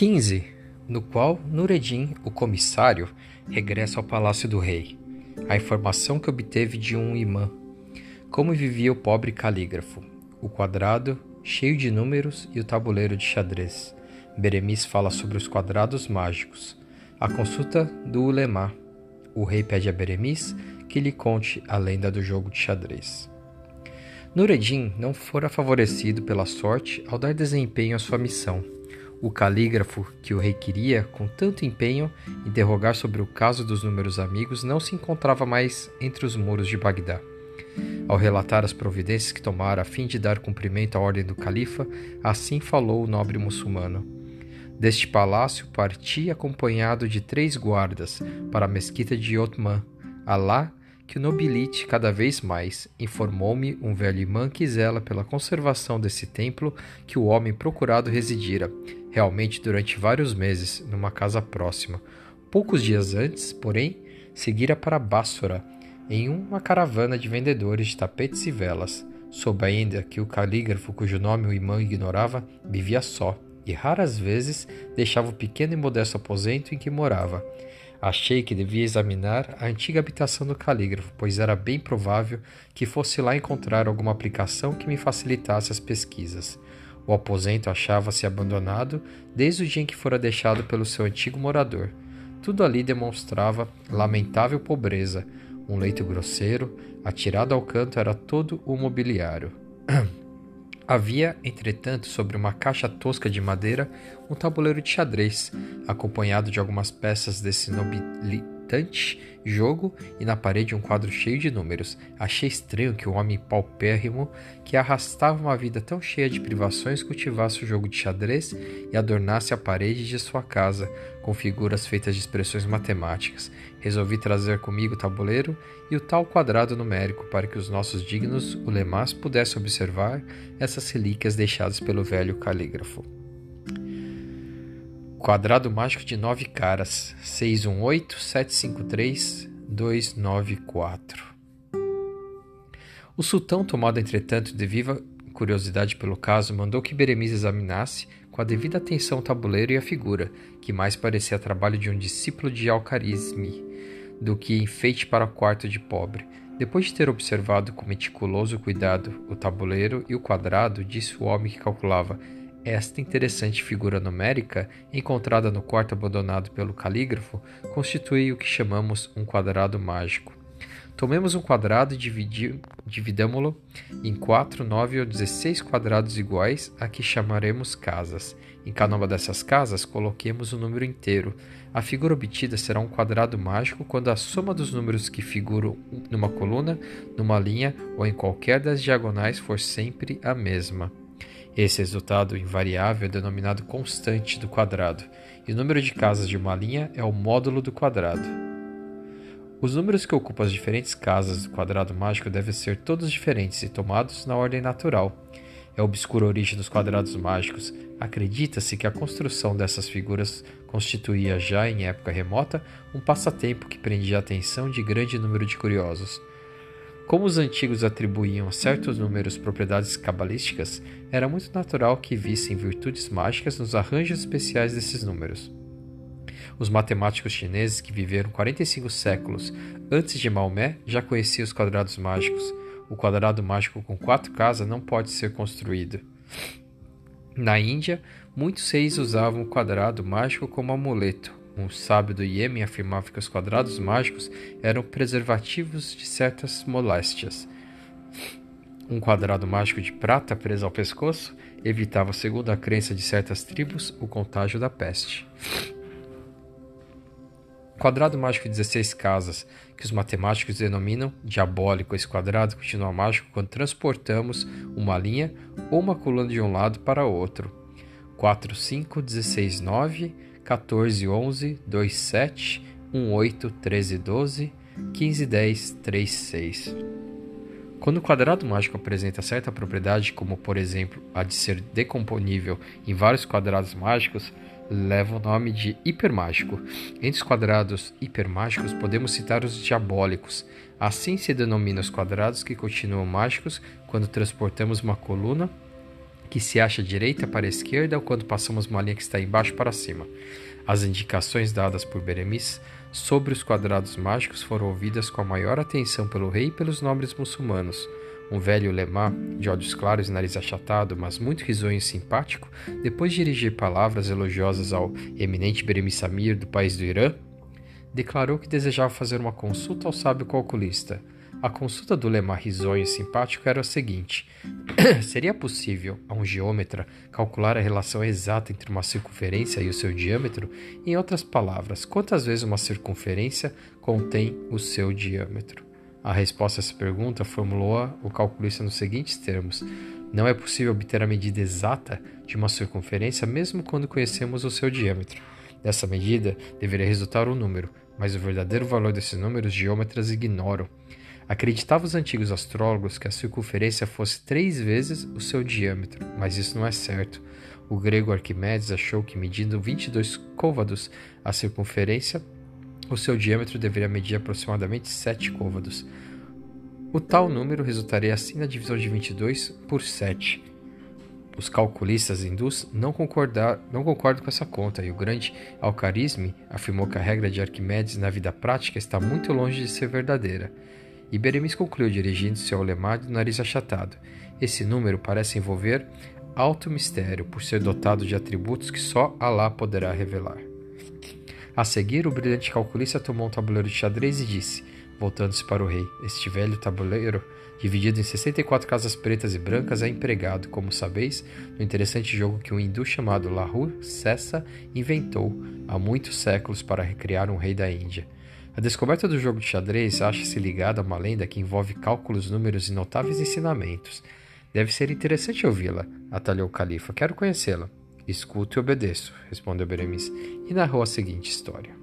15, no qual Nureddin, o comissário, regressa ao palácio do rei. A informação que obteve de um imã. Como vivia o pobre calígrafo. O quadrado, cheio de números, e o tabuleiro de xadrez. Beremiz fala sobre os quadrados mágicos. A consulta do Ulemá. O rei pede a Beremiz que lhe conte a lenda do jogo de xadrez. Nureddin não fora favorecido pela sorte ao dar desempenho à sua missão. O calígrafo que o rei queria, com tanto empenho, interrogar sobre o caso dos números amigos, não se encontrava mais entre os muros de Bagdá. Ao relatar as providências que tomara a fim de dar cumprimento à ordem do califa, assim falou o nobre muçulmano. Deste palácio parti acompanhado de três guardas para a mesquita de Otman. Alá que o nobilite cada vez mais, informou-me um velho imã que zela pela conservação desse templo que o homem procurado residira, realmente durante vários meses, numa casa próxima. Poucos dias antes, porém, seguira para Bássora, em uma caravana de vendedores de tapetes e velas. Soube ainda que o calígrafo, cujo nome o imã ignorava, vivia só, e raras vezes deixava o pequeno e modesto aposento em que morava. Achei que devia examinar a antiga habitação do calígrafo, pois era bem provável que fosse lá encontrar alguma aplicação que me facilitasse as pesquisas. O aposento achava-se abandonado desde o dia em que fora deixado pelo seu antigo morador. Tudo ali demonstrava lamentável pobreza. Um leito grosseiro, atirado ao canto, era todo o mobiliário. Havia, entretanto, sobre uma caixa tosca de madeira, um tabuleiro de xadrez, acompanhado de algumas peças desse nobilitante jogo, e na parede um quadro cheio de números. Achei estranho que o um homem paupérrimo, que arrastava uma vida tão cheia de privações, cultivasse o jogo de xadrez e adornasse a parede de sua casa com figuras feitas de expressões matemáticas. Resolvi trazer comigo o tabuleiro e o tal quadrado numérico para que os nossos dignos ulemás pudessem observar essas relíquias deixadas pelo velho calígrafo. Quadrado mágico de nove caras, 618-753-294. O sultão, tomado entretanto de viva curiosidade pelo caso, mandou que Beremiz examinasse com a devida atenção o tabuleiro e a figura, que mais parecia trabalho de um discípulo de Alcarisme do que enfeite para o quarto de pobre. Depois de ter observado com meticuloso cuidado o tabuleiro e o quadrado, disse o homem que calculava esta interessante figura numérica, encontrada no quarto abandonado pelo calígrafo, constitui o que chamamos um quadrado mágico. Tomemos um quadrado e dividamo-lo em 4, 9 ou 16 quadrados iguais a que chamaremos casas. Em cada uma dessas casas, coloquemos o um número inteiro. A figura obtida será um quadrado mágico quando a soma dos números que figuram numa coluna, numa linha ou em qualquer das diagonais for sempre a mesma. Esse resultado invariável é denominado constante do quadrado, e o número de casas de uma linha é o módulo do quadrado. Os números que ocupam as diferentes casas do quadrado mágico devem ser todos diferentes e tomados na ordem natural. É obscura a origem dos quadrados mágicos. Acredita-se que a construção dessas figuras constituía já em época remota um passatempo que prendia a atenção de grande número de curiosos. Como os antigos atribuíam a certos números propriedades cabalísticas, era muito natural que vissem virtudes mágicas nos arranjos especiais desses números. Os matemáticos chineses que viveram 45 séculos antes de Maomé já conheciam os quadrados mágicos. O quadrado mágico com quatro casas não pode ser construído. Na Índia, muitos reis usavam o quadrado mágico como amuleto, um sábio do Iêmen afirmava que os quadrados mágicos eram preservativos de certas moléstias. Um quadrado mágico de prata preso ao pescoço evitava, segundo a crença de certas tribos, o contágio da peste. Quadrado mágico de 16 casas, que os matemáticos denominam diabólico. Esse quadrado continua mágico quando transportamos uma linha ou uma coluna de um lado para outro. 4, 5, 16, 9 14 11 27 18 13 12 15 10 3 6. Quando o quadrado mágico apresenta certa propriedade, como por exemplo a de ser decomponível em vários quadrados mágicos, leva o nome de hipermágico. Entre os quadrados hipermágicos podemos citar os diabólicos. Assim se denomina os quadrados que continuam mágicos quando transportamos uma coluna que se acha direita para a esquerda ou quando passamos uma linha que está embaixo para cima. As indicações dadas por Beremis sobre os quadrados mágicos foram ouvidas com a maior atenção pelo rei e pelos nobres muçulmanos. Um velho lemá, de olhos claros e nariz achatado, mas muito risonho e simpático, depois de dirigir palavras elogiosas ao eminente Beremis Samir do país do Irã, declarou que desejava fazer uma consulta ao sábio calculista. A consulta do Lemar risonho e simpático era a seguinte: seria possível a um geômetra calcular a relação exata entre uma circunferência e o seu diâmetro? Em outras palavras, quantas vezes uma circunferência contém o seu diâmetro? A resposta a essa pergunta formulou o calculista nos seguintes termos: Não é possível obter a medida exata de uma circunferência mesmo quando conhecemos o seu diâmetro. Dessa medida deveria resultar um número, mas o verdadeiro valor desses números geômetras ignoram. Acreditavam os antigos astrólogos que a circunferência fosse três vezes o seu diâmetro, mas isso não é certo. O grego Arquimedes achou que, medindo 22 côvados a circunferência, o seu diâmetro deveria medir aproximadamente 7 côvados. O tal número resultaria assim na divisão de 22 por 7. Os calculistas hindus não, concordar, não concordam com essa conta e o grande Alcarisme afirmou que a regra de Arquimedes na vida prática está muito longe de ser verdadeira. E Beremis concluiu, dirigindo-se ao lemar do nariz achatado. Esse número parece envolver alto mistério, por ser dotado de atributos que só Alá poderá revelar. A seguir, o brilhante calculista tomou um tabuleiro de xadrez e disse, voltando-se para o rei: Este velho tabuleiro, dividido em 64 casas pretas e brancas, é empregado, como sabeis, no interessante jogo que um hindu chamado Lahu Sessa inventou há muitos séculos para recriar um rei da Índia. A descoberta do jogo de xadrez acha-se ligada a uma lenda que envolve cálculos, números e notáveis ensinamentos. Deve ser interessante ouvi-la, atalhou o califa. Quero conhecê-la. Escuto e obedeço, respondeu Beremis, e narrou a seguinte história.